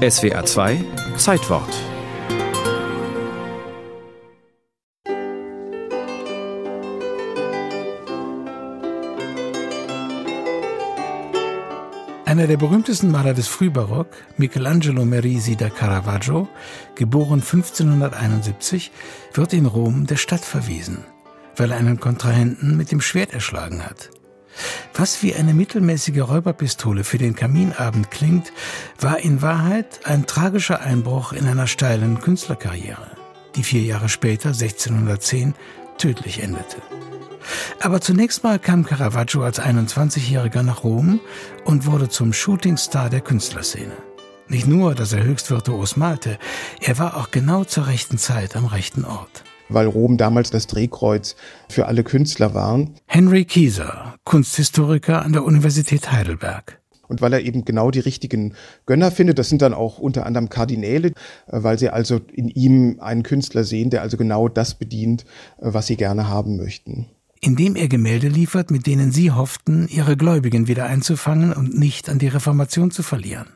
SWA 2 Zeitwort Einer der berühmtesten Maler des Frühbarock, Michelangelo Merisi da Caravaggio, geboren 1571, wird in Rom der Stadt verwiesen, weil er einen Kontrahenten mit dem Schwert erschlagen hat. Was wie eine mittelmäßige Räuberpistole für den Kaminabend klingt, war in Wahrheit ein tragischer Einbruch in einer steilen Künstlerkarriere, die vier Jahre später, 1610, tödlich endete. Aber zunächst mal kam Caravaggio als 21-Jähriger nach Rom und wurde zum Shootingstar der Künstlerszene. Nicht nur, dass er höchst virtuos malte, er war auch genau zur rechten Zeit am rechten Ort. Weil Rom damals das Drehkreuz für alle Künstler war. Henry Kieser, Kunsthistoriker an der Universität Heidelberg und weil er eben genau die richtigen Gönner findet. Das sind dann auch unter anderem Kardinäle, äh, weil sie also in ihm einen Künstler sehen, der also genau das bedient, äh, was sie gerne haben möchten indem er Gemälde liefert, mit denen sie hofften, ihre Gläubigen wieder einzufangen und nicht an die Reformation zu verlieren.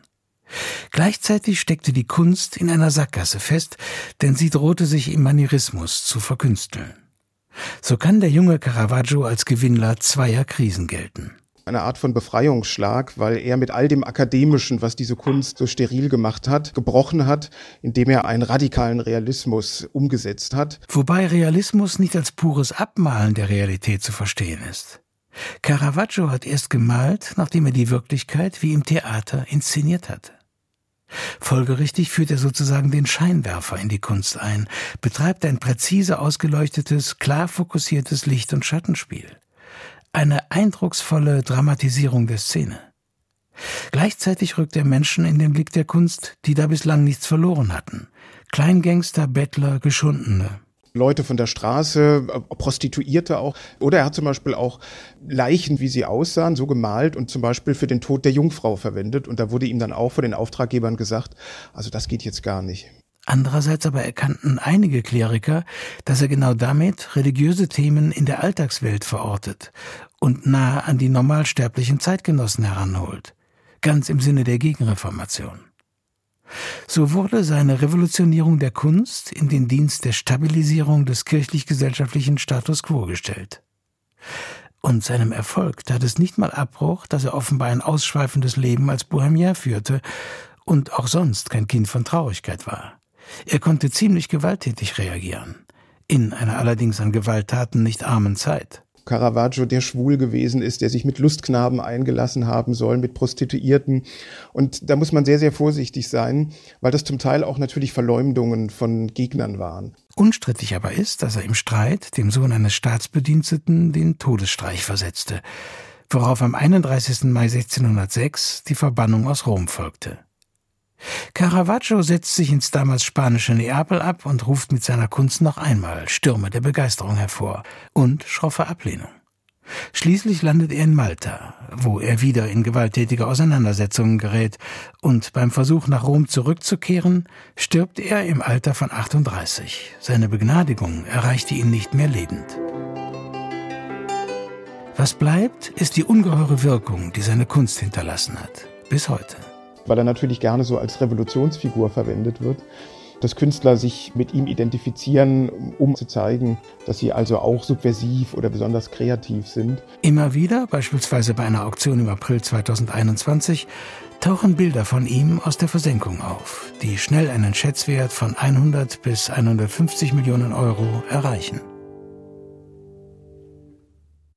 Gleichzeitig steckte die Kunst in einer Sackgasse fest, denn sie drohte sich im Manierismus zu verkünsteln. So kann der junge Caravaggio als Gewinnler zweier Krisen gelten eine Art von Befreiungsschlag, weil er mit all dem Akademischen, was diese Kunst so steril gemacht hat, gebrochen hat, indem er einen radikalen Realismus umgesetzt hat. Wobei Realismus nicht als pures Abmalen der Realität zu verstehen ist. Caravaggio hat erst gemalt, nachdem er die Wirklichkeit wie im Theater inszeniert hatte. Folgerichtig führt er sozusagen den Scheinwerfer in die Kunst ein, betreibt ein präzise ausgeleuchtetes, klar fokussiertes Licht- und Schattenspiel eine eindrucksvolle Dramatisierung der Szene. Gleichzeitig rückt er Menschen in den Blick der Kunst, die da bislang nichts verloren hatten. Kleingangster, Bettler, Geschundene. Leute von der Straße, äh, Prostituierte auch. Oder er hat zum Beispiel auch Leichen, wie sie aussahen, so gemalt und zum Beispiel für den Tod der Jungfrau verwendet. Und da wurde ihm dann auch von den Auftraggebern gesagt, also das geht jetzt gar nicht. Andererseits aber erkannten einige Kleriker, dass er genau damit religiöse Themen in der Alltagswelt verortet und nahe an die normalsterblichen Zeitgenossen heranholt, ganz im Sinne der Gegenreformation. So wurde seine Revolutionierung der Kunst in den Dienst der Stabilisierung des kirchlich-gesellschaftlichen Status quo gestellt. Und seinem Erfolg tat es nicht mal Abbruch, dass er offenbar ein ausschweifendes Leben als Bohemier führte und auch sonst kein Kind von Traurigkeit war. Er konnte ziemlich gewalttätig reagieren, in einer allerdings an Gewalttaten nicht armen Zeit. Caravaggio, der schwul gewesen ist, der sich mit Lustknaben eingelassen haben soll, mit Prostituierten. Und da muss man sehr, sehr vorsichtig sein, weil das zum Teil auch natürlich Verleumdungen von Gegnern waren. Unstrittig aber ist, dass er im Streit dem Sohn eines Staatsbediensteten den Todesstreich versetzte, worauf am 31. Mai 1606 die Verbannung aus Rom folgte. Caravaggio setzt sich ins damals spanische Neapel ab und ruft mit seiner Kunst noch einmal Stürme der Begeisterung hervor und schroffe Ablehnung. Schließlich landet er in Malta, wo er wieder in gewalttätige Auseinandersetzungen gerät, und beim Versuch nach Rom zurückzukehren, stirbt er im Alter von 38. Seine Begnadigung erreichte ihn nicht mehr lebend. Was bleibt, ist die ungeheure Wirkung, die seine Kunst hinterlassen hat, bis heute weil er natürlich gerne so als Revolutionsfigur verwendet wird, dass Künstler sich mit ihm identifizieren, um zu zeigen, dass sie also auch subversiv oder besonders kreativ sind. Immer wieder, beispielsweise bei einer Auktion im April 2021, tauchen Bilder von ihm aus der Versenkung auf, die schnell einen Schätzwert von 100 bis 150 Millionen Euro erreichen.